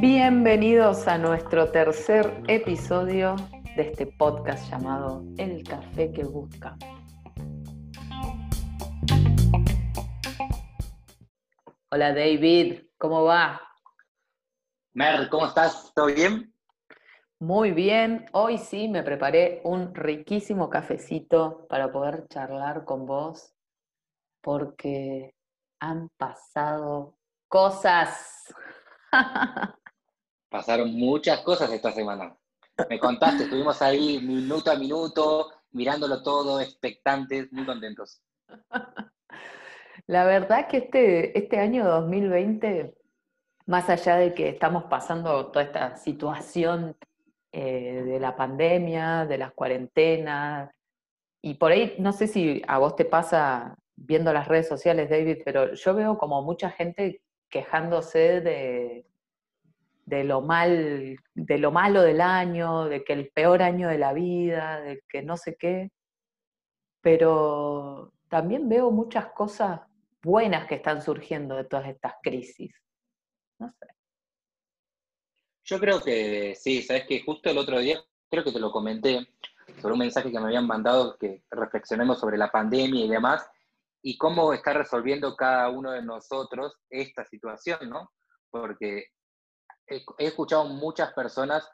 Bienvenidos a nuestro tercer episodio de este podcast llamado El Café que Busca. Hola David, ¿cómo va? Mer, ¿cómo estás? ¿Todo bien? Muy bien, hoy sí me preparé un riquísimo cafecito para poder charlar con vos porque han pasado cosas. Pasaron muchas cosas esta semana. Me contaste, estuvimos ahí minuto a minuto, mirándolo todo, expectantes, muy contentos. La verdad que este, este año 2020, más allá de que estamos pasando toda esta situación eh, de la pandemia, de las cuarentenas, y por ahí, no sé si a vos te pasa viendo las redes sociales, David, pero yo veo como mucha gente quejándose de, de lo mal, de lo malo del año, de que el peor año de la vida, de que no sé qué. Pero también veo muchas cosas buenas que están surgiendo de todas estas crisis. No sé. Yo creo que sí, sabes que justo el otro día, creo que te lo comenté, sobre un mensaje que me habían mandado que reflexionemos sobre la pandemia y demás, y cómo está resolviendo cada uno de nosotros esta situación, ¿no? Porque he, escuchado muchas personas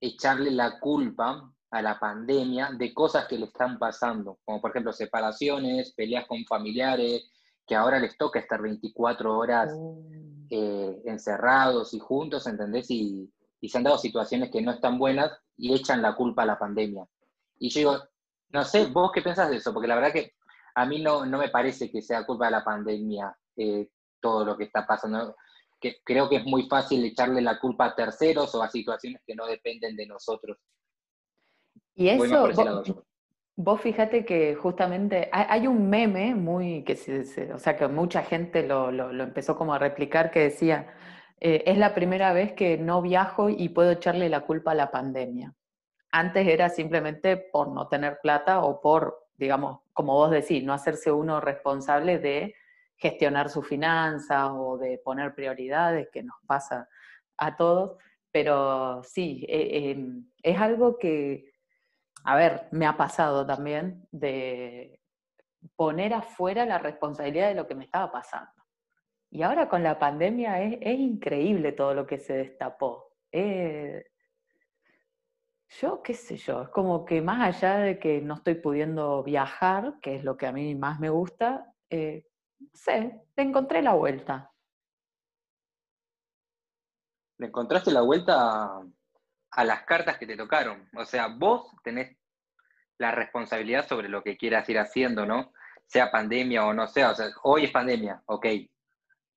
echarle la culpa a la pandemia de cosas que le están pasando, como por ejemplo separaciones, peleas con familiares, que ahora les toca estar 24 horas mm. eh, encerrados y juntos, ¿entendés? Y, y, se han dado situaciones que no están buenas y echan la culpa a la pandemia. Y yo digo, no sé, vos qué pensás de eso, porque la verdad que a mí no, no me parece que sea culpa de la pandemia eh, todo lo que está pasando que creo que es muy fácil echarle la culpa a terceros o a situaciones que no dependen de nosotros. Y eso, vos, fíjate que justamente hay, un meme muy, que se, o sea, que mucha gente lo, empezó como a replicar que decía, eh, es la primera vez que no viajo y puedo echarle la culpa a la pandemia. Antes era simplemente por no tener plata o por, digamos, como vos decís, no hacerse uno responsable de gestionar su finanza o de poner prioridades, que nos pasa a todos, pero sí, eh, em, es algo que, a ver, me ha pasado también de poner afuera la responsabilidad de lo que me estaba pasando. Y ahora con la pandemia es, increíble todo lo que se destapó. Eh, yo, qué sé yo, es como que más allá de que no estoy pudiendo viajar, que es lo que a mí más me gusta, eh, sé, le encontré la vuelta. Le encontraste la vuelta a, las cartas que te tocaron. O sea, vos tenés la responsabilidad sobre lo que quieras ir haciendo, ¿no? Sea pandemia o no sea. O sea, hoy es pandemia, ok.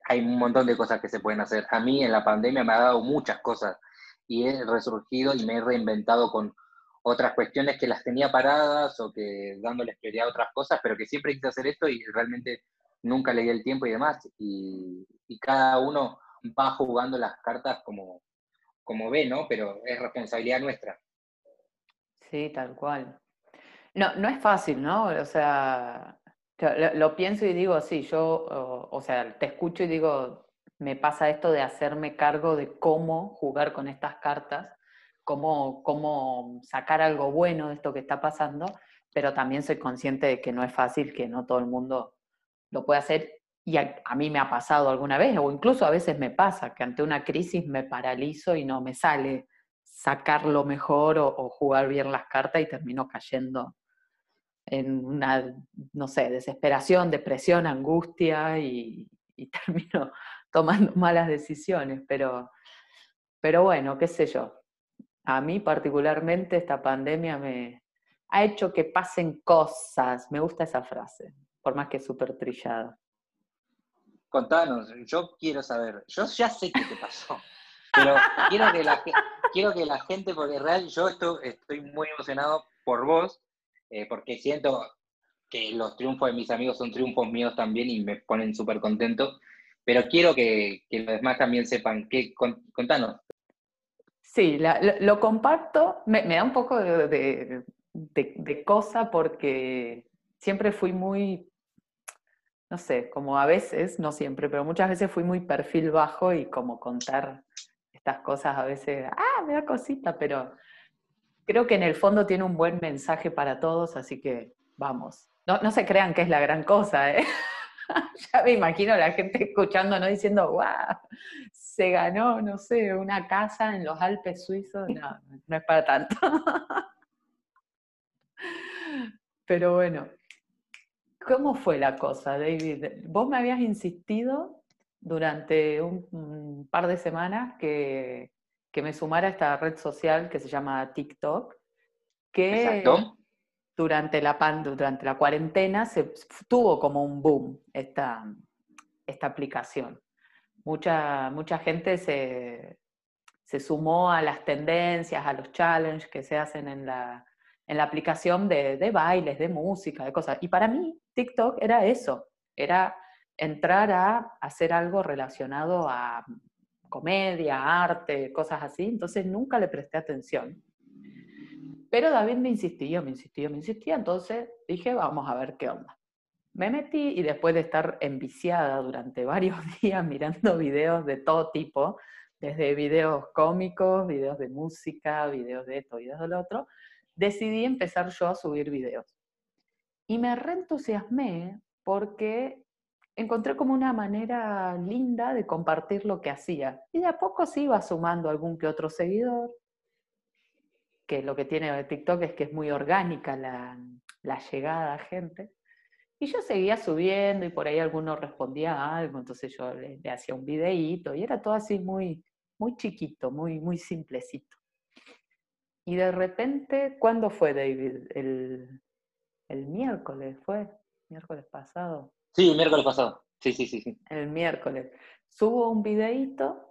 Hay un montón de cosas que se pueden hacer. A mí en la pandemia me ha dado muchas cosas y he resurgido y me he reinventado con otras cuestiones que las tenía paradas o que dándoles prioridad a otras cosas, pero que siempre quise hacer esto y realmente nunca le di el tiempo y demás, y, cada uno va jugando las cartas como, como ve, ¿no? Pero es responsabilidad nuestra. Sí, tal cual. No, no es fácil, ¿no? O sea, lo, pienso y digo, sí, yo, o, sea, te escucho y digo, me pasa esto de hacerme cargo de cómo jugar con estas cartas, cómo, cómo sacar algo bueno de esto que está pasando, pero también soy consciente de que no es fácil, que no todo el mundo lo puede hacer. Y a, mí me ha pasado alguna vez, o incluso a veces me pasa, que ante una crisis me paralizo y no me sale sacar lo mejor o, jugar bien las cartas y termino cayendo en una, no sé, desesperación, depresión, angustia y, termino tomando malas decisiones, pero, pero bueno, qué sé yo. A mí particularmente esta pandemia me ha hecho que pasen cosas, me gusta esa frase, por más que es súper trillada. Contanos, yo quiero saber, yo ya sé qué te pasó, pero quiero que la, gente, porque real, yo estoy, estoy muy emocionado por vos, eh, porque siento que los triunfos de mis amigos son triunfos míos también y me ponen súper contento, pero quiero que, los demás también sepan, que, contanos. Sí, lo, comparto, me, da un poco de cosa porque siempre fui muy no sé, como a veces, no siempre, pero muchas veces fui muy perfil bajo y como contar estas cosas a veces, ah, me da cosita, pero creo que en el fondo tiene un buen mensaje para todos, así que vamos. No, no se crean que es la gran cosa, ¿eh? ya me imagino la gente escuchando, ¿no? Diciendo, wow, se ganó, no sé, una casa en los Alpes suizos. No, no es para tanto. Pero bueno, ¿cómo fue la cosa, David? Vos me habías insistido durante un, par de semanas que, que, me sumara a esta red social que se llama TikTok, que Exacto durante la, durante la cuarentena se tuvo como un boom esta, esta aplicación. Mucha, mucha gente se, se, sumó a las tendencias, a los challenges que se hacen en la, en la aplicación de, de, bailes, de música, de cosas. Y para mí TikTok era eso, era entrar a hacer algo relacionado a comedia, arte, cosas así. Entonces nunca le presté atención. Pero David me insistía, me insistía, me insistía, entonces dije, vamos a ver qué onda. Me metí y después de estar enviciada durante varios días mirando videos de todo tipo, desde videos cómicos, videos de música, videos de esto, videos del otro, decidí empezar yo a subir videos. Y me reentusiasmé porque encontré como una manera linda de compartir lo que hacía. Y de a poco se iba sumando algún que otro seguidor, que lo que tiene TikTok es que es muy orgánica la, llegada a gente. Y yo seguía subiendo y por ahí alguno respondía algo, entonces yo le, hacía un videíto y era todo así muy, muy chiquito, muy, muy simplecito. Y de repente, ¿cuándo fue David? El, el miércoles, ¿fue? ¿Miércoles pasado? Sí, el miércoles pasado. Sí, sí, sí, sí. El miércoles. Subo un videíto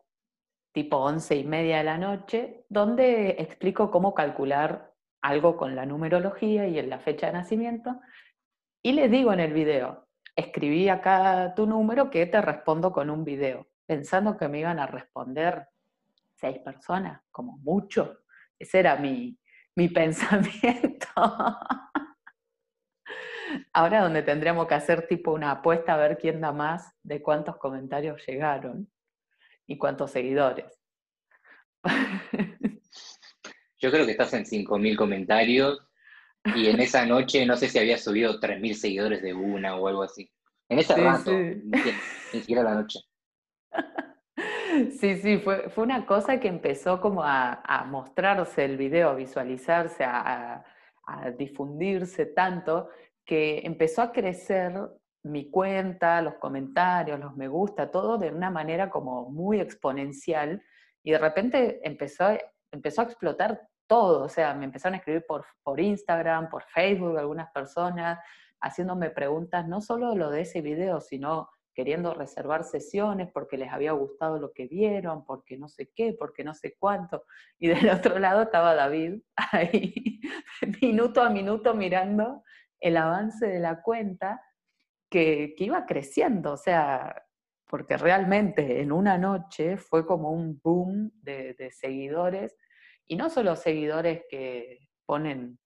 tipo once y media de la noche, donde explico cómo calcular algo con la numerología y en la fecha de nacimiento. Y les digo en el video, escribí acá tu número que te respondo con un video, pensando que me iban a responder seis personas, como mucho. Ese era mi, mi pensamiento. Ahora donde tendríamos que hacer tipo una apuesta a ver quién da más de cuántos comentarios llegaron y cuántos seguidores. Yo creo que estás en 5.000 comentarios y en esa noche no sé si había subido 3.000 seguidores de una o algo así. En ese rato, Ni, siquiera la noche. Sí, sí, fue, fue una cosa que empezó como a, mostrarse el video, a visualizarse, a, a, difundirse tanto, que empezó a crecer mi cuenta, los comentarios, los me gusta, todo de una manera como muy exponencial y de repente empezó, empezó a explotar todo, o sea, me empezaron a escribir por, por Instagram, por Facebook algunas personas, haciéndome preguntas no solo lo de ese video, sino queriendo reservar sesiones porque les había gustado lo que vieron, porque no sé qué, porque no sé cuánto. Y del otro lado estaba David ahí, minuto a minuto mirando el avance de la cuenta que, iba creciendo, o sea, porque realmente en una noche fue como un boom de, seguidores, y no solo seguidores que ponen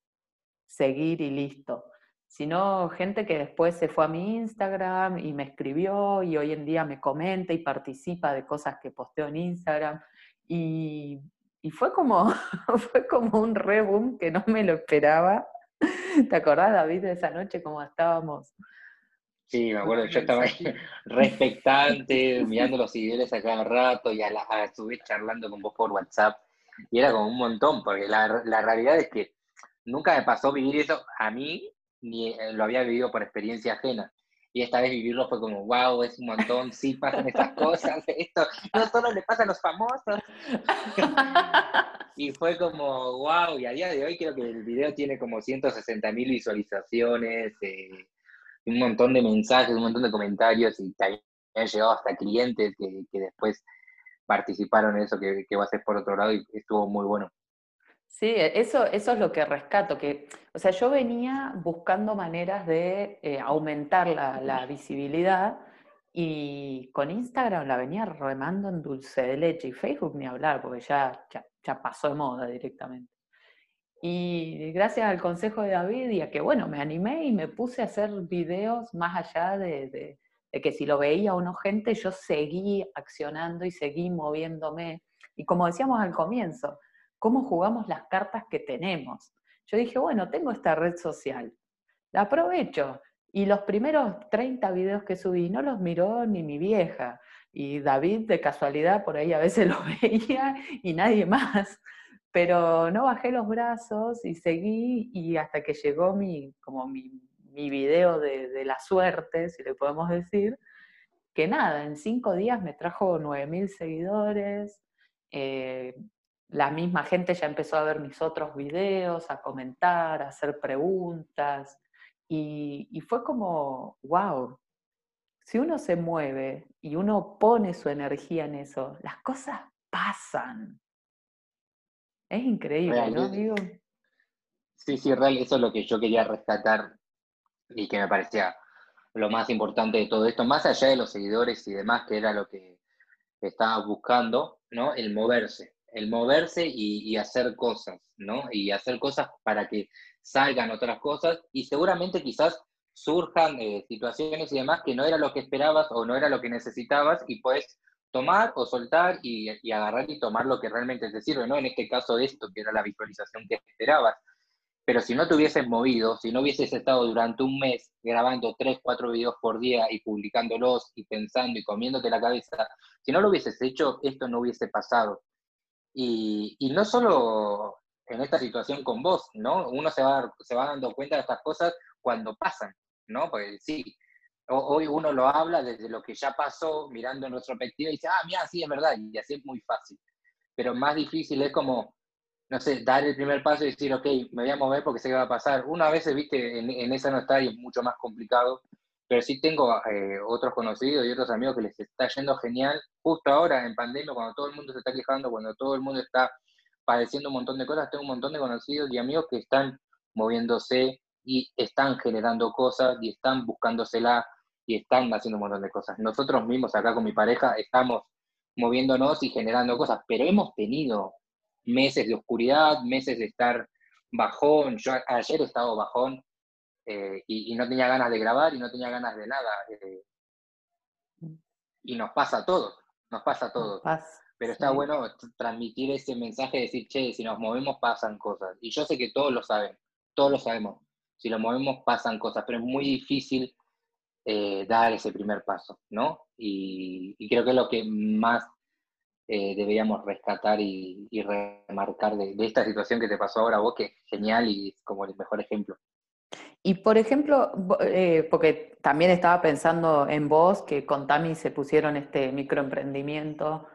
seguir y listo, sino gente que después se fue a mi Instagram y me escribió y hoy en día me comenta y participa de cosas que posteo en Instagram. Y, fue, como, fue como un reboom que no me lo esperaba. ¿Te acordás, David, de esa noche como estábamos Sí, me acuerdo, yo estaba ahí respectante, mirando los seguidores a cada rato y a, la, a su vez charlando con vos por WhatsApp. Y era como un montón, porque la, la realidad es que nunca me pasó vivir eso a mí, ni eh, lo había vivido por experiencia ajena. Y esta vez vivirlo fue como, wow, es un montón, sí pasan estas cosas, esto no solo le pasa a los famosos. y fue como, wow, y a día de hoy creo que el video tiene como 160 mil visualizaciones, eh, un montón de mensajes, un montón de comentarios y te han llegado hasta clientes que, después participaron en eso que, que va a ser por otro lado y estuvo muy bueno. Sí, eso, eso es lo que rescato, que, o sea, yo venía buscando maneras de eh, aumentar la, visibilidad y con Instagram la venía remando en dulce de leche y Facebook ni hablar, porque ya, ya pasó de moda directamente. Y gracias al consejo de David y a que, bueno, me animé y me puse a hacer videos más allá de, que si lo veía o no gente, yo seguí accionando y seguí moviéndome. Y como decíamos al comienzo, ¿cómo jugamos las cartas que tenemos? Yo dije, bueno, tengo esta red social, la aprovecho. Y los primeros 30 videos que subí no los miró ni mi vieja. Y David, de casualidad, por ahí a veces lo veía y nadie más pero no bajé los brazos y seguí y hasta que llegó mi, como mi, mi video de, la suerte, si le podemos decir, que nada, en cinco días me trajo 9.000 seguidores, eh, la misma gente ya empezó a ver mis otros videos, a comentar, a hacer preguntas, y, y fue como, wow, si uno se mueve y uno pone su energía en eso, las cosas pasan. Es increíble, ¿no? Sí, sí, real, eso es lo que yo quería rescatar y que me parecía lo más importante de todo esto, más allá de los seguidores y demás, que era lo que estaba buscando, ¿no? El moverse, el moverse y, hacer cosas, ¿no? Y hacer cosas para que salgan otras cosas y seguramente quizás surjan eh, situaciones y demás que no era lo que esperabas o no era lo que necesitabas y pues tomar o soltar y, agarrar y tomar lo que realmente te sirve, ¿no? En este caso de esto, que era la visualización que esperabas. Pero si no te hubieses movido, si no hubieses estado durante un mes grabando tres, cuatro videos por día y publicándolos y pensando y comiéndote la cabeza, si no lo hubieses hecho, esto no hubiese pasado. Y, y no solo en esta situación con vos, ¿no? Uno se va, se va dando cuenta de estas cosas cuando pasan, ¿no? Pues sí, hoy uno lo habla desde lo que ya pasó, mirando en retrospectiva y dice, ah, mira, sí, es verdad, y así es muy fácil. Pero más difícil es como, no sé, dar el primer paso y decir, ok, me voy a mover porque sé qué va a pasar. Una vez, viste, en, esa no está y es mucho más complicado, pero sí tengo eh, otros conocidos y otros amigos que les está yendo genial, justo ahora en pandemia, cuando todo el mundo se está quejando, cuando todo el mundo está padeciendo un montón de cosas, tengo un montón de conocidos y amigos que están moviéndose y están generando cosas y están buscándosela y están haciendo un montón de cosas. Nosotros mismos acá con mi pareja estamos moviéndonos y generando cosas, pero hemos tenido meses de oscuridad, meses de estar bajón. Yo ayer he estado bajón eh, y, no tenía ganas de grabar y no tenía ganas de nada. Eh, y nos pasa a todos, nos pasa a todos. pero está bueno transmitir ese mensaje, de decir, che, si nos movemos pasan cosas. Y yo sé que todos lo saben, todos lo sabemos. Si nos movemos pasan cosas, pero es muy difícil eh, dar ese primer paso, ¿no? Y, creo que es lo que más eh, deberíamos rescatar y, remarcar de, esta situación que te pasó ahora vos, que es genial y es como el mejor ejemplo. Y por ejemplo, eh, porque también estaba pensando en vos, que con Tami se pusieron este microemprendimiento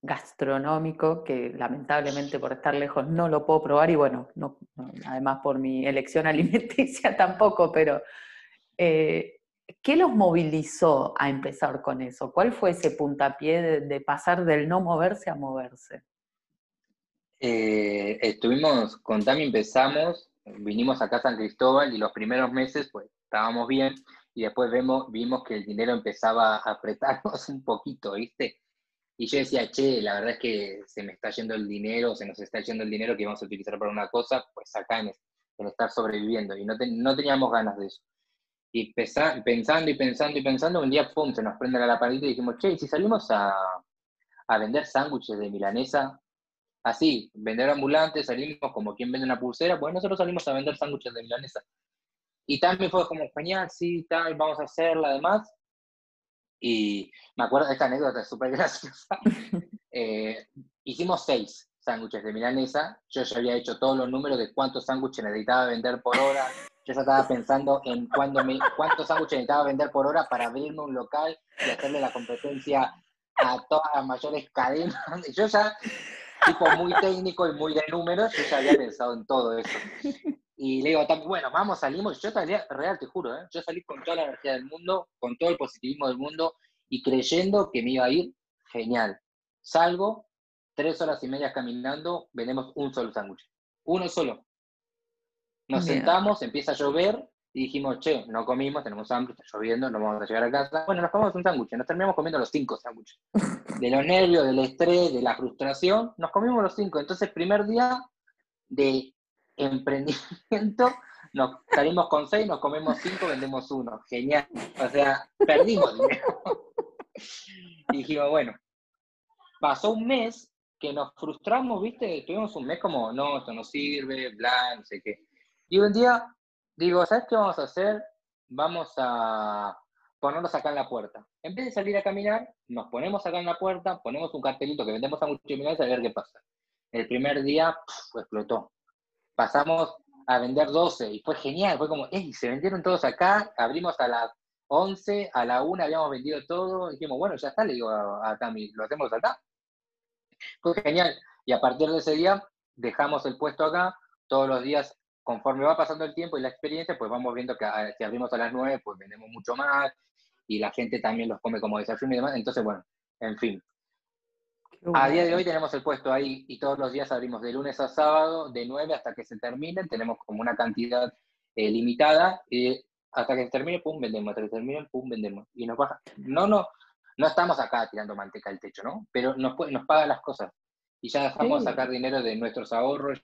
gastronómico, que lamentablemente por estar lejos no lo puedo probar y bueno, no, además por mi elección alimenticia tampoco, pero ¿Qué los movilizó a empezar con eso? ¿Cuál fue ese puntapié de, pasar del no moverse a moverse? Eh, estuvimos, con Tami empezamos, vinimos acá a San Cristóbal y los primeros meses pues estábamos bien y después vemos, vimos que el dinero empezaba a apretarnos un poquito, ¿viste? Y yo decía, che, la verdad es que se me está yendo el dinero, se nos está yendo el dinero que vamos a utilizar para una cosa, pues acá en, estar sobreviviendo. Y no, no teníamos ganas de eso. Y pensando y pensando y pensando, un día pum, se nos prende la lamparita y dijimos, che, si salimos a, a vender sándwiches de milanesa, así, vender ambulantes, salimos como quien vende una pulsera, pues nosotros salimos a vender sándwiches de milanesa. Y también fue como, genial, sí, tal, vamos a hacerla, además. Y me acuerdo de esta anécdota, es súper graciosa. Eh, hicimos seis sándwiches de milanesa. Yo ya había hecho todos los números de cuántos sándwiches necesitaba vender por hora, yo ya estaba pensando en cuántos sándwiches necesitaba vender por hora para abrirme un local y hacerle la competencia a todas las mayores cadenas. Yo ya, tipo muy técnico y muy de números, yo ya había pensado en todo eso. Y le digo, bueno, vamos, salimos. Yo salí, real, te juro, ¿eh? yo salí con toda la energía del mundo, con todo el positivismo del mundo y creyendo que me iba a ir genial. Salgo, tres horas y media caminando, vendemos un solo sándwich. Uno solo. Nos sentamos, empieza a llover y dijimos, che, no comimos, tenemos hambre, está lloviendo, no vamos a llegar a casa. Bueno, nos comemos un sándwich, nos terminamos comiendo los cinco sándwiches. De los nervios, del estrés, de la frustración, nos comimos los cinco. Entonces, primer día de emprendimiento, nos salimos con seis, nos comemos cinco, vendemos uno. Genial. O sea, perdimos dinero. y dijimos, bueno, pasó un mes que nos frustramos, ¿viste? Tuvimos un mes como, no, esto no sirve, bla, no sé qué. Y un día digo, ¿sabes qué vamos a hacer? Vamos a ponernos acá en la puerta. En vez de salir a caminar, nos ponemos acá en la puerta, ponemos un cartelito que vendemos a muchos y a ver qué pasa. El primer día explotó. Pasamos a vender 12 y fue genial, fue como, ¡ey! Se vendieron todos acá, abrimos a las 11, a la 1 habíamos vendido todo, y dijimos, bueno, ya está, le digo a, a lo hacemos acá. Fue genial. Y a partir de ese día dejamos el puesto acá, todos los días, conforme va pasando el tiempo y la experiencia, pues vamos viendo que ah, si abrimos a las 9, pues vendemos mucho más, y la gente también los come como desayuno y demás. Entonces, bueno, en fin. A día de hoy tenemos el puesto ahí y todos los días abrimos de lunes a sábado, de 9 hasta que se terminen. Tenemos como una cantidad eh, limitada y hasta que se termine, pum, vendemos. Hasta que se termine, pum, vendemos. Y nos baja. No, no, no estamos acá tirando manteca al techo, ¿no? Pero nos, nos paga las cosas. Y ya dejamos sacar dinero de nuestros ahorros.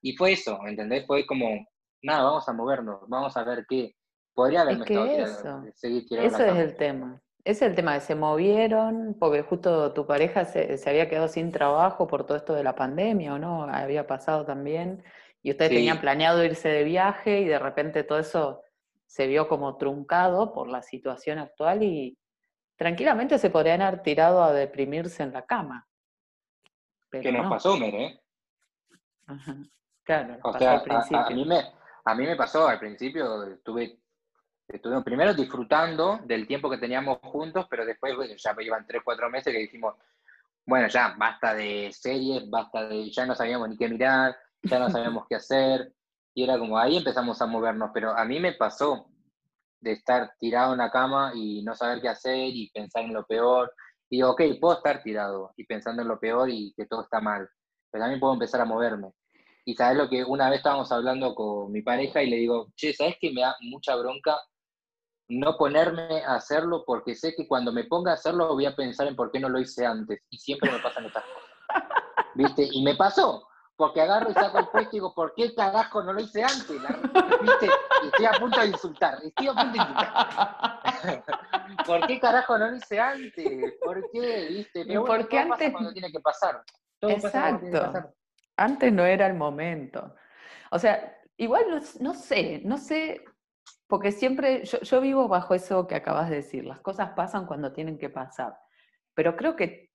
Y fue eso, ¿entendés? Fue como, nada, vamos a movernos, vamos a ver qué, Podría haberme es que eso, Eso es el tema. Es el tema que se movieron, porque justo tu pareja se, había quedado sin trabajo por todo esto de la pandemia, ¿o no? Había pasado también. Y ustedes tenían planeado irse de viaje y de repente todo eso se vio como truncado por la situación actual y tranquilamente se podrían haber tirado a deprimirse en la cama. ¿Qué nos pasó, Mere? ¿eh? Ajá. Claro, al principio. A, mí me, a mí me pasó al principio, estuve estuvimos primero disfrutando del tiempo que teníamos juntos, pero después ya me iban tres, cuatro meses que dijimos, bueno, ya basta de series, basta de, ya no sabíamos ni qué mirar, ya no sabíamos qué hacer, y era como ahí empezamos a movernos, pero a mí me pasó de estar tirado en la cama y no saber qué hacer y pensar en lo peor, y digo, ok, puedo estar tirado y pensando en lo peor y que todo está mal, pero también puedo empezar a moverme. Y sabes lo que una vez estábamos hablando con mi pareja y le digo, che, ¿sabes que me da mucha bronca no ponerme a hacerlo porque sé que cuando me ponga a hacerlo voy a pensar en por qué no lo hice antes. Y siempre me pasan estas cosas. ¿Viste? Y me pasó. Porque agarro y saco el puesto y digo, ¿por qué carajo no lo hice antes? ¿Viste? Y estoy a punto de insultar. Estoy a punto de insultar. ¿Por qué carajo no lo hice antes? ¿Por qué? ¿Viste? Pero ¿Por qué antes? cuando tiene que pasar. Exacto. Antes no era el momento. O sea, igual no sé, no sé porque siempre, yo, vivo bajo eso que acabas de decir, las cosas pasan cuando tienen que pasar, pero creo que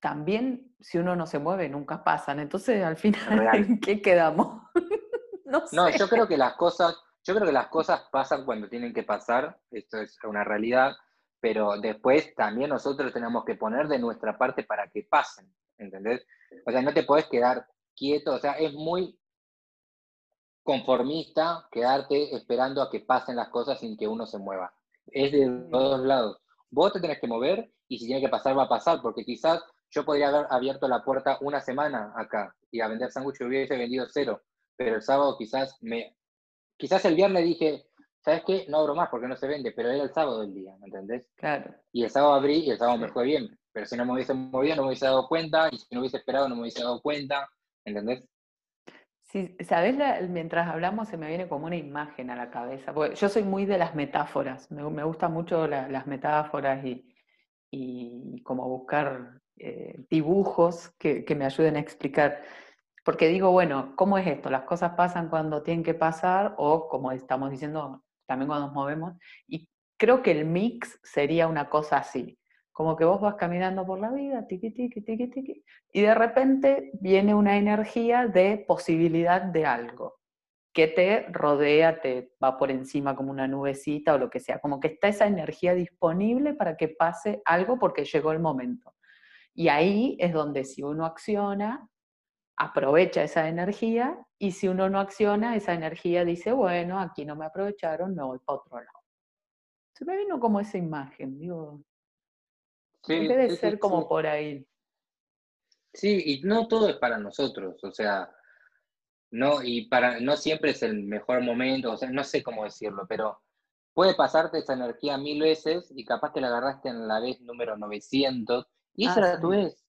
también si uno no se mueve nunca pasan, entonces al final, ¿en qué quedamos? no, sé. no, yo creo que las cosas, yo creo que las cosas pasan cuando tienen que pasar, esto es una realidad, pero después también nosotros tenemos que poner de nuestra parte para que pasen, ¿entendés? O sea, no te puedes quedar quieto, o sea, es muy conformista quedarte esperando a que pasen las cosas sin que uno se mueva. Es de todos lados. Vos te tenés que mover y si tiene que pasar, va a pasar, porque quizás yo podría haber abierto la puerta una semana acá y a vender sándwiches hubiese vendido cero, pero el sábado quizás me... Quizás el viernes dije, ¿sabes qué? No abro más porque no se vende, pero era el sábado el día, ¿me entendés? Claro. Y el sábado abrí y el sábado me fue bien, pero si no me hubiese movido no me hubiese dado cuenta y si no hubiese esperado no me hubiese dado cuenta, ¿entendés? Sí, sabes, mientras hablamos se me viene como una imagen a la cabeza. Yo soy muy de las metáforas, me, gustan mucho las metáforas y, y como buscar eh, dibujos que, que, me ayuden a explicar. Porque digo, bueno, ¿cómo es esto? Las cosas pasan cuando tienen que pasar o, como estamos diciendo, también cuando nos movemos. Y creo que el mix sería una cosa así. Como que vos vas caminando por la vida, tiqui, tiqui, tiqui, tiqui, y de repente viene una energía de posibilidad de algo que te rodea, te va por encima como una nubecita o lo que sea, como que está esa energía disponible para que pase algo porque llegó el momento. Y ahí es donde si uno acciona, aprovecha esa energía y si uno no acciona, esa energía dice, bueno, aquí no me aprovecharon, me voy para otro lado. Se me vino como esa imagen, digo, Debe ser como por ahí. Sí, y no todo es para nosotros, o sea, no, y para, no siempre es el mejor momento, o sea, no sé cómo decirlo, pero puede pasarte esa energía mil veces y capaz que la agarraste en la vez número 900 y esa ah, era tu vez.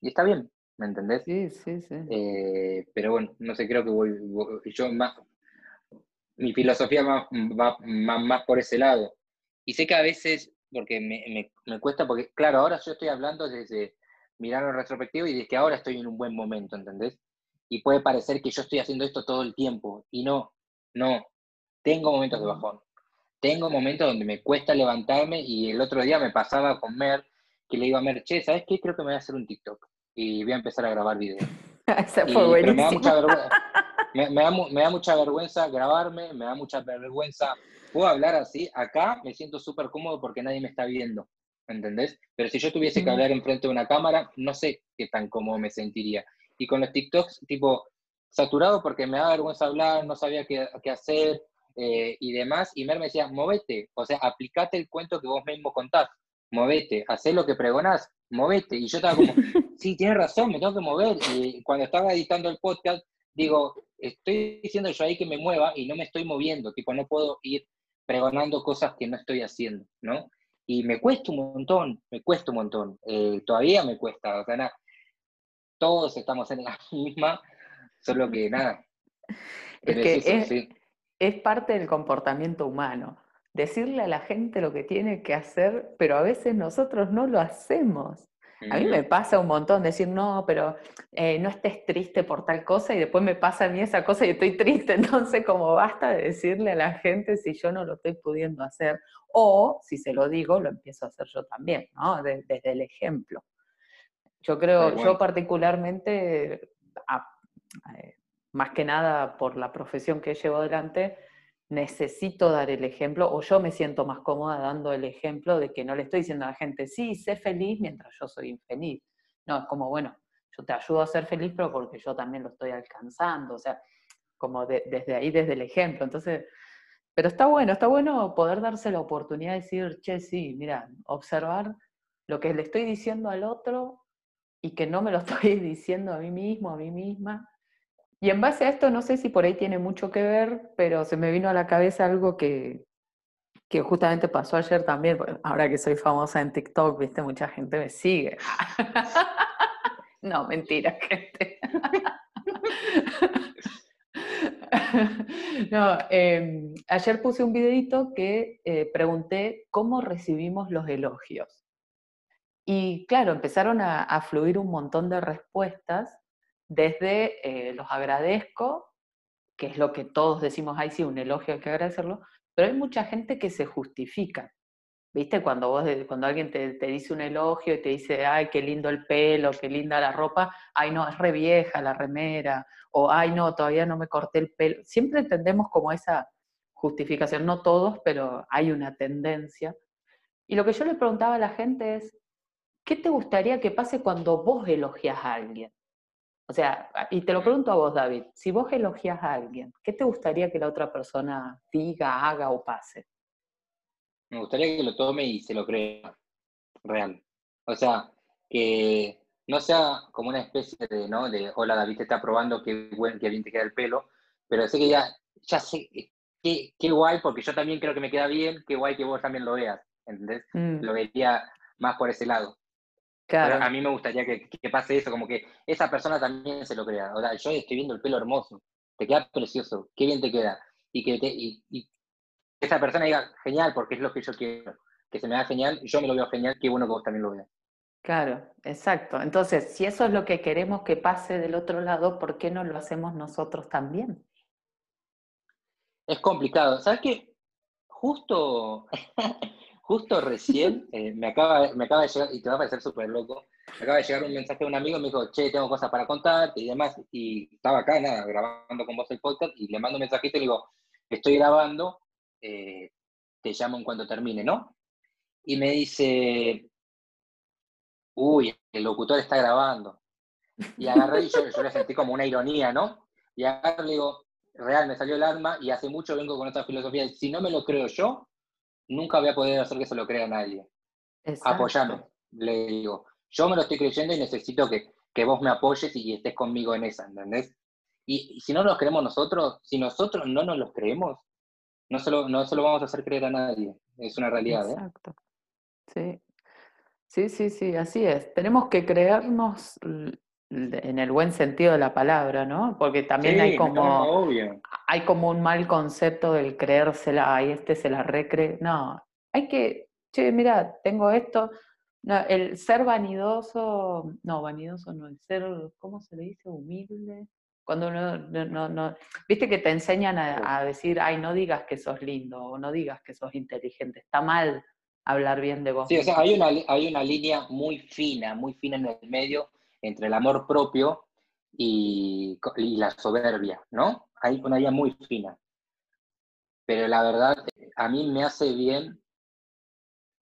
Y está bien, ¿me entendés? Sí, sí, sí. Eh, pero bueno, no sé, creo que voy, yo más, mi filosofía va, más, por ese lado. Y sé que a veces, porque me, me, cuesta, porque claro, ahora yo estoy hablando desde mirar en retrospectivo y desde que ahora estoy en un buen momento, ¿entendés? Y puede parecer que yo estoy haciendo esto todo el tiempo, y no, no, tengo momentos de bajón. Tengo momentos donde me cuesta levantarme y el otro día me pasaba con Mer, que le iba a Mer, che, ¿sabes qué? Creo que me voy a hacer un TikTok y voy a empezar a grabar videos. Esa fue pero me da mucha vergüenza. Me, da, mucha vergüenza grabarme, me da mucha vergüenza. Puedo hablar así, acá me siento súper cómodo porque nadie me está viendo, ¿entendés? Pero si yo tuviese que hablar enfrente de una cámara, no sé qué tan cómodo me sentiría. Y con los TikToks, tipo, saturado porque me da vergüenza hablar, no sabía qué, qué hacer eh, y demás. Y Mer me decía, movete, o sea, aplicate el cuento que vos mismo contás, movete, hacé lo que pregonás, movete. Y yo estaba como, sí, tienes razón, me tengo que mover. Y cuando estaba editando el podcast, digo, estoy diciendo yo ahí que me mueva y no me estoy moviendo, tipo, no puedo ir pregonando cosas que no estoy haciendo, ¿no? Y me cuesta un montón, me cuesta un montón, eh, todavía me cuesta, o sea, nada, todos estamos en la misma, solo que nada. Es que es parte del comportamiento humano decirle a la gente lo que tiene que hacer, pero a veces nosotros no lo hacemos. A mí me pasa un montón decir, no, pero eh, no estés triste por tal cosa y después me pasa a mí esa cosa y estoy triste. Entonces, como basta de decirle a la gente si yo no lo estoy pudiendo hacer o si se lo digo, lo empiezo a hacer yo también, ¿no? desde el ejemplo. Yo creo, yo particularmente, eh, más que nada por la profesión que llevo adelante, necesito dar el ejemplo o yo me siento más cómoda dando el ejemplo de que no le estoy diciendo a la gente, sí, sé feliz mientras yo soy infeliz. No, es como, bueno, yo te ayudo a ser feliz, pero porque yo también lo estoy alcanzando, o sea, como desde ahí, desde el ejemplo. Entonces, pero está bueno, está bueno poder darse la oportunidad de decir, che, sí, mira, observar lo que le estoy diciendo al otro y que no me lo estoy diciendo a mí mismo, a mí misma, y en base a esto, no sé si por ahí tiene mucho que ver, pero se me vino a la cabeza algo que, que justamente pasó ayer también, ahora que soy famosa en TikTok, viste, mucha gente me sigue. no, mentira, gente. no, em, ayer puse un videito que eh, pregunté cómo recibimos los elogios. Y claro, empezaron a fluir un montón de respuestas desde eh, los agradezco, que es lo que todos decimos, ay, sí, un elogio hay que agradecerlo, pero hay mucha gente que se justifica. ¿Viste? Cuando, vos, cuando alguien te, dice un elogio y te dice, ay, qué lindo el pelo, qué linda la ropa, ay, no, es re vieja la remera, o ay, no, todavía no me corté el pelo. Siempre entendemos como esa justificación, no todos, pero hay una tendencia. Y lo que yo le preguntaba a la gente es, ¿qué te gustaría que pase cuando vos elogias a alguien? O sea, y te lo pregunto a vos, David, si vos elogias a alguien, ¿qué te gustaría que la otra persona diga, haga o pase? Me gustaría que lo tome y se lo crea real. O sea, que no sea como una especie de, ¿no? De, hola David, te está probando qué, buen, qué bien te queda el pelo, pero sé que ya, ya sé, qué, qué guay, porque yo también creo que me queda bien, qué guay que vos también lo veas, ¿entendés? Mm. Lo vería más por ese lado a mí me gustaría que, pase eso, como que esa persona también se lo crea. Sea, yo estoy viendo el pelo hermoso, te queda precioso, qué bien te queda. Y que y, esa persona diga, genial, porque es lo que yo quiero. Que se me da genial, yo me lo veo genial, qué bueno que vos también lo veas. Claro, exacto. Entonces, si eso es lo que queremos que pase del otro lado, ¿por qué no lo hacemos nosotros también? Es complicado. ¿Sabes qué? Justo Justo recién eh, me, acaba, me acaba de llegar, y te va a parecer súper loco, me acaba de llegar un mensaje de un amigo, me dijo, che, tengo cosas para contarte y demás, y estaba acá, nada, grabando con vos el podcast, y le mando un mensajito y le digo, estoy grabando, eh, te llamo en cuanto termine, ¿no? Y me dice, uy, el locutor está grabando. Y agarré y yo, yo le sentí como una ironía, ¿no? Y agarré y le digo, real, me salió el alma y hace mucho vengo con otra filosofía, si no me lo creo yo, nunca voy a poder hacer que se lo crea a nadie. Apoyame, le digo. Yo me lo estoy creyendo y necesito que, que vos me apoyes y estés conmigo en esa, ¿entendés? Y, si no nos creemos nosotros, si nosotros no nos los creemos, no se lo, no se lo vamos a hacer creer a nadie. Es una realidad. ¿eh? Exacto. Sí. Sí, sí, sí, así es. Tenemos que creernos en el buen sentido de la palabra, ¿no? Porque también hay como hay como un mal concepto del creérsela, ay, este se la recree. No, hay que, che, mira, tengo esto. el ser vanidoso, no, vanidoso no, el ser, ¿cómo se le dice? Humilde. Cuando uno, no, no, viste que te enseñan a, a, decir, ay, no digas que sos lindo o no digas que sos inteligente, está mal hablar bien de vos. Sí, o sea, hay una, hay una línea muy fina, muy fina en el medio entre el amor propio y, la soberbia, ¿no? Hay una línea muy fina. Pero la verdad, a mí me hace bien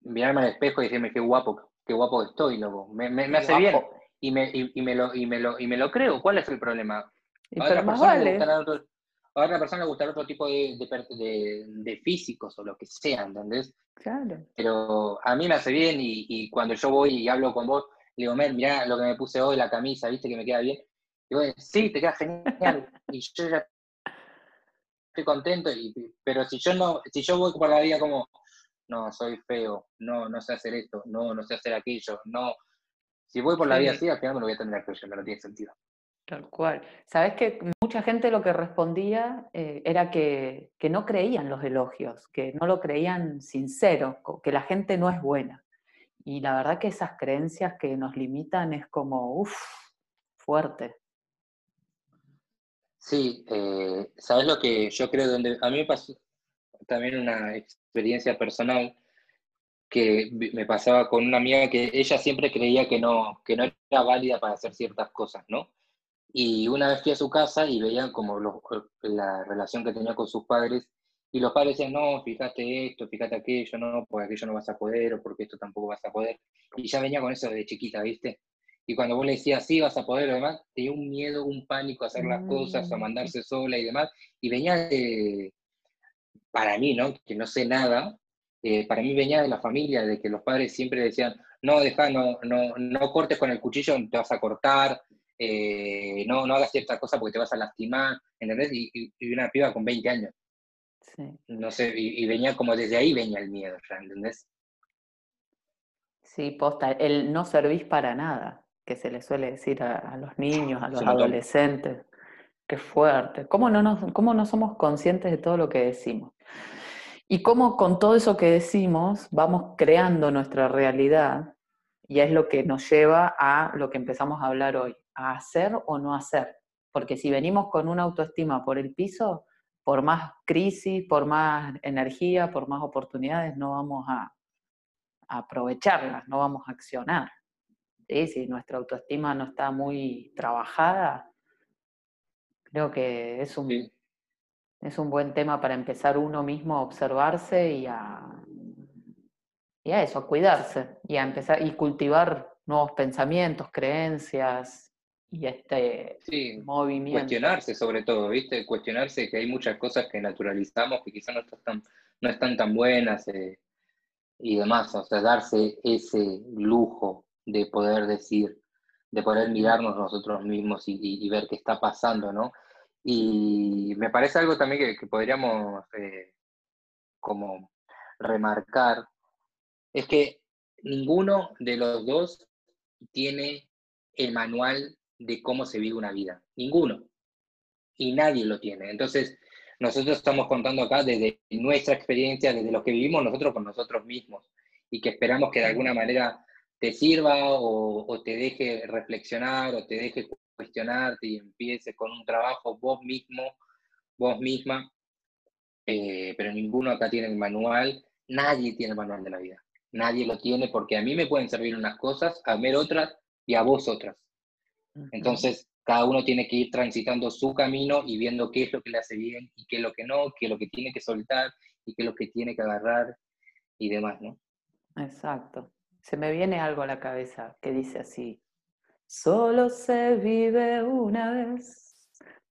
mirarme al espejo y decirme qué guapo, qué guapo estoy, loco. Me, me, hace bien y me, y, me lo, y, me lo, y me lo creo. ¿Cuál es el problema? A otra, persona le a otra persona le gustará otro tipo de, de, de, físicos o lo que sea, ¿entendés? Claro. Pero a mí me hace bien y, y cuando yo voy y hablo con vos, le digo, Mer, mirá lo que me puse hoy, la camisa, ¿viste que me queda bien? Y vos, sí, te queda genial. y yo ya estoy contento, y, pero si yo no, si yo voy por la vida como, no, soy feo, no, no sé hacer esto, no, no sé hacer aquello, no. Si voy por la vida así, al final me lo voy a tener que no tiene sentido. Tal cual. Sabes que mucha gente lo que respondía eh, era que, que, no creían los elogios, que no lo creían sincero, que la gente no es buena. Y la verdad que esas creencias que nos limitan es como, uff, fuerte. Sí, eh, ¿sabes lo que yo creo? Donde, a mí me pasó también una experiencia personal que me pasaba con una amiga que ella siempre creía que no, que no era válida para hacer ciertas cosas, ¿no? Y una vez fui a su casa y veía como la relación que tenía con sus padres y los padres decían, no, fíjate esto, fíjate aquello, no, porque aquello no vas a poder, o porque esto tampoco vas a poder. Y ya venía con eso desde chiquita, ¿viste? Y cuando vos le decías, sí, vas a poder, lo demás, tenía un miedo, un pánico a hacer las cosas, a mm. mandarse sola y demás. Y venía de, para mí, ¿no? Que no sé nada, eh, para mí venía de la familia, de que los padres siempre decían, no, deja, no, no, no cortes con el cuchillo, te vas a cortar, eh, no, no hagas cierta cosa porque te vas a lastimar, ¿entendés? Y, y, una piba con 20 años. No sé, y, venía como desde ahí venía el miedo, ¿entendés? Sí, posta, el no servís para nada, que se le suele decir a, los niños, a los adolescentes. Qué fuerte. ¿Cómo no, nos, ¿Cómo no somos conscientes de todo lo que decimos? Y cómo con todo eso que decimos vamos creando nuestra realidad y es lo que nos lleva a lo que empezamos a hablar hoy, a hacer o no hacer. Porque si venimos con una autoestima por el piso, por más crisis, por más energía, por más oportunidades, no vamos a, aprovecharlas, no vamos a accionar. Si nuestra autoestima no está muy trabajada, creo que es un, es un buen tema para empezar uno mismo a observarse y a, y a eso, a cuidarse y a empezar y cultivar nuevos pensamientos, creencias, y este movimiento. Cuestionarse sobre todo, ¿viste? Cuestionarse que hay muchas cosas que naturalizamos que quizás no, están, no están tan buenas eh, y demás, o sea, darse ese lujo de poder decir, de poder mirarnos nosotros mismos y, ver qué está pasando, ¿no? Y me parece algo también que, podríamos eh, como remarcar, es que ninguno de los dos tiene el manual de cómo se vive una vida. Ninguno. Y nadie lo tiene. Entonces, nosotros estamos contando acá desde nuestra experiencia, desde lo que vivimos nosotros con nosotros mismos. Y que esperamos que de alguna manera te sirva o, te deje reflexionar o te deje cuestionarte y empieces con un trabajo vos mismo, vos misma. Eh, pero ninguno acá tiene el manual. Nadie tiene el manual de la vida. Nadie lo tiene porque a mí me pueden servir unas cosas, a ver otras y a vos otras. Entonces, cada uno tiene que ir transitando su camino y viendo qué es lo que le hace bien y qué es lo que no, qué es lo que tiene que soltar y qué es lo que tiene que agarrar y demás, ¿no? Exacto. Se me viene algo a la cabeza que dice así, solo se vive una vez.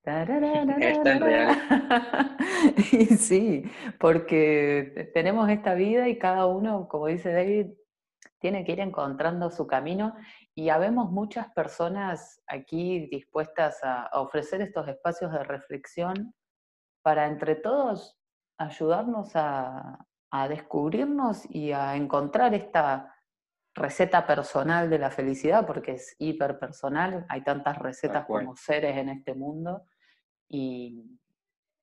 Es tan real. y sí, porque tenemos esta vida y cada uno, como dice David, tiene que ir encontrando su camino y habemos muchas personas aquí dispuestas a, ofrecer estos espacios de reflexión para entre todos ayudarnos a, descubrirnos y a encontrar esta, receta personal de la felicidad, porque es hiper personal, hay tantas recetas como seres en este mundo. Y,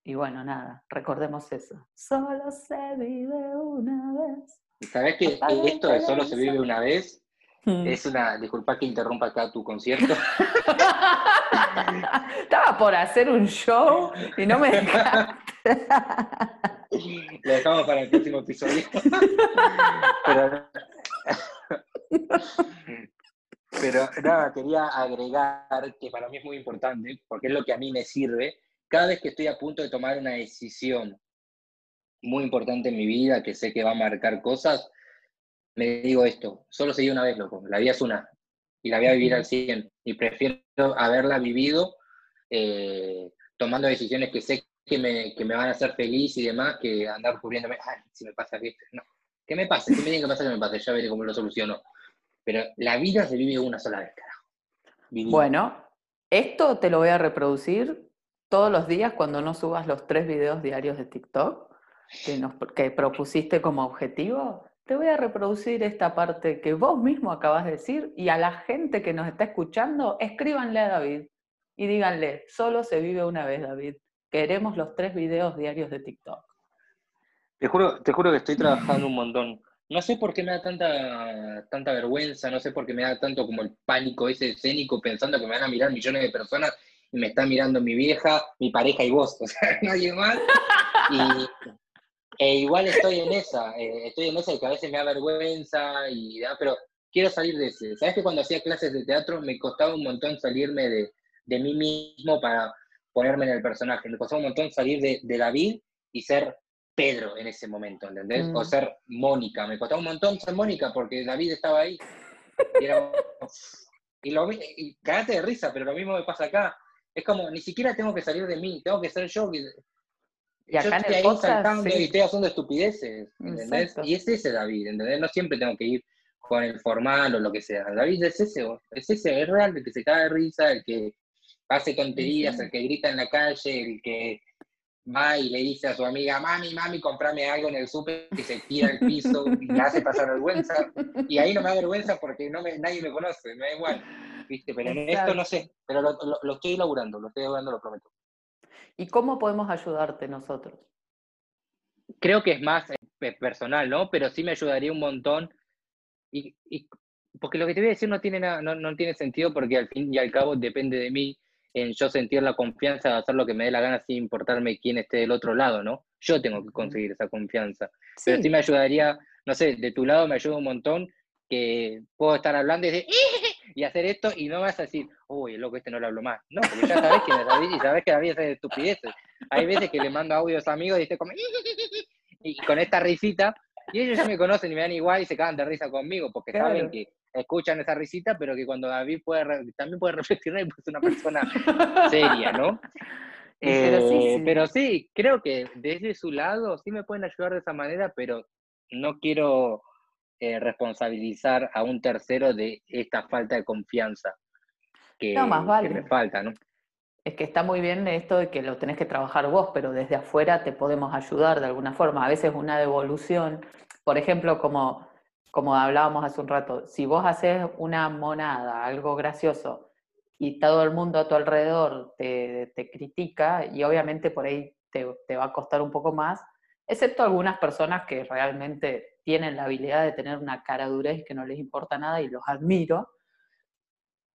y bueno, nada, recordemos eso. Solo se vive una vez. ¿Sabes que esto de solo se vive una vez mm. es una, disculpa que interrumpa acá tu concierto. Estaba por hacer un show y no me dejaste. Lo dejamos para el próximo episodio. Pero, pero nada, quería agregar que para mí es muy importante, porque es lo que a mí me sirve, cada vez que estoy a punto de tomar una decisión muy importante en mi vida, que sé que va a marcar cosas, me digo esto, solo seguí una vez, loco, la vida es una, y la voy a vivir al 100, y prefiero haberla vivido eh, tomando decisiones que sé que me, que me, van a hacer feliz y demás, que andar cubriéndome, ay, si me pasa esto, no, que me pase, que me digan que pasa, que me pase, ya veré cómo lo soluciono. Pero la vida se vive una sola vez, carajo. Bueno, esto te lo voy a reproducir todos los días cuando no subas los tres videos diarios de TikTok que, nos, que propusiste como objetivo. Te voy a reproducir esta parte que vos mismo acabas de decir y a la gente que nos está escuchando, escríbanle a David y díganle, solo se vive una vez, David. Queremos los tres videos diarios de TikTok. Te juro, te juro que estoy trabajando un montón. No sé por qué me da tanta, tanta vergüenza, no sé por qué me da tanto como el pánico ese escénico pensando que me van a mirar millones de personas me está mirando mi vieja, mi pareja y vos, o sea, nadie más. Y e igual estoy en esa, eh, estoy en esa de que a veces me da vergüenza, y, pero quiero salir de ese. ¿Sabes que cuando hacía clases de teatro me costaba un montón salirme de, de mí mismo para ponerme en el personaje? Me costaba un montón salir de, de David y ser Pedro en ese momento, ¿entendés? O mm. ser Mónica. Me costaba un montón ser Mónica porque David estaba ahí. Y, era, y, lo, y cagate de risa, pero lo mismo me pasa acá es como, ni siquiera tengo que salir de mí, tengo que ser yo. Y acá yo estoy ahí saltando y estoy haciendo estupideces, ¿entendés? Y es ese David, ¿entendés? No siempre tengo que ir con el formal o lo que sea. David es ese, es ese, es real, el que se cae de risa, el que hace tonterías, el que grita en la calle, el que va y le dice a su amiga, mami, mami, comprame algo en el súper y se tira al piso y le hace pasar vergüenza. Y ahí no me da vergüenza porque no me, nadie me conoce, me da igual. ¿viste? Pero en esto no sé, pero lo, estoy elaborando, lo estoy elaborando, lo prometo. ¿Y cómo podemos ayudarte nosotros? Creo que es más eh, personal, ¿no? Pero sí me ayudaría un montón. Y, porque lo que te voy a decir no tiene, no, no tiene sentido porque al fin y al cabo depende de mí en yo sentir la confianza de hacer lo que me dé la gana sin importarme quién esté del otro lado, ¿no? Yo tengo que conseguir esa confianza. Pero sí me ayudaría, no sé, de tu lado me ayuda un montón que puedo estar hablando y decir, y hacer esto y no vas a decir, uy, el loco este no le hablo más. No, porque ya sabes quién es David y sabes que David hace estupideces. Hay veces que le mando audios a amigos y dice como, y con esta risita, y ellos ya me conocen y me dan igual y se cagan de risa conmigo, porque saben que escuchan esa risita, pero que cuando David puede también puede reflexionar y es una persona seria, ¿no? Eh, pero, sí, creo que desde su lado sí me pueden ayudar de esa manera, pero no quiero eh, responsabilizar a un tercero de esta falta de confianza que, me falta, ¿no? Es que está muy bien esto de que lo tenés que trabajar vos, pero desde afuera te podemos ayudar de alguna forma. A veces una devolución, por ejemplo, como, como hablábamos hace un rato, si vos haces una monada, algo gracioso, y todo el mundo a tu alrededor te, te critica, y obviamente por ahí te, te va a costar un poco más, excepto algunas personas que realmente tienen la habilidad de tener una cara durez que no les importa nada y los admiro.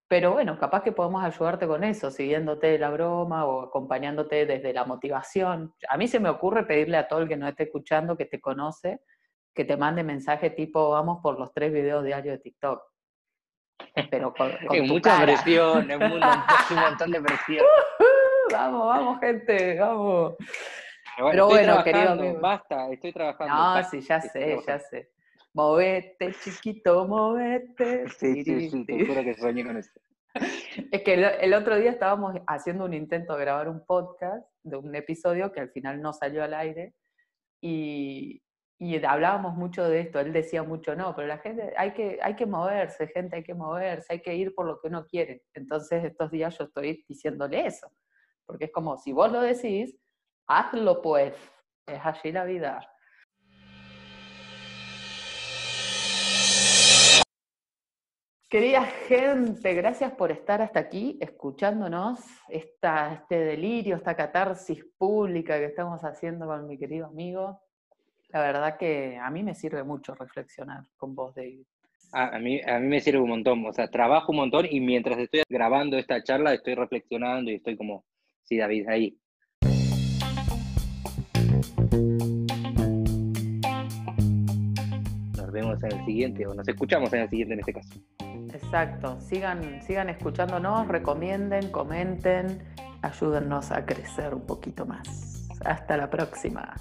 Pero bueno, capaz que podemos ayudarte con eso, siguiéndote la broma o acompañándote desde la motivación. A mí se me ocurre pedirle a todo el que nos esté escuchando, que te conoce, que te mande mensaje tipo, vamos por los tres videos diarios de TikTok. Pero con, mucha presión, es un montón de presión. vamos, vamos, gente, vamos. Pero bueno, querido Basta, estoy trabajando. No, sí, ya sé, ya sé. Movete, chiquito, movete. Sí, sí, sí, te juro que soñé con esto. Es que el, otro día estábamos haciendo un intento de grabar un podcast de un episodio que al final no salió al aire y, y hablábamos mucho de esto. Él decía mucho, no, pero la gente, hay que, hay que moverse, gente, hay que moverse, hay que ir por lo que uno quiere. Entonces estos días yo estoy diciéndole eso, porque es como, si vos lo decís, Hazlo pues, es así la vida. Querida gente, gracias por estar hasta aquí escuchándonos esta, este delirio, esta catarsis pública que estamos haciendo con mi querido amigo. La verdad que a mí me sirve mucho reflexionar con vos, David. A, mí, a mí me sirve un montón, o sea, trabajo un montón y mientras estoy grabando esta charla estoy reflexionando y estoy como, sí, David, ahí. Vemos en el siguiente, o nos escuchamos en el siguiente en este caso. Exacto, sigan, sigan escuchándonos, recomienden, comenten, ayúdennos a crecer un poquito más. Hasta la próxima.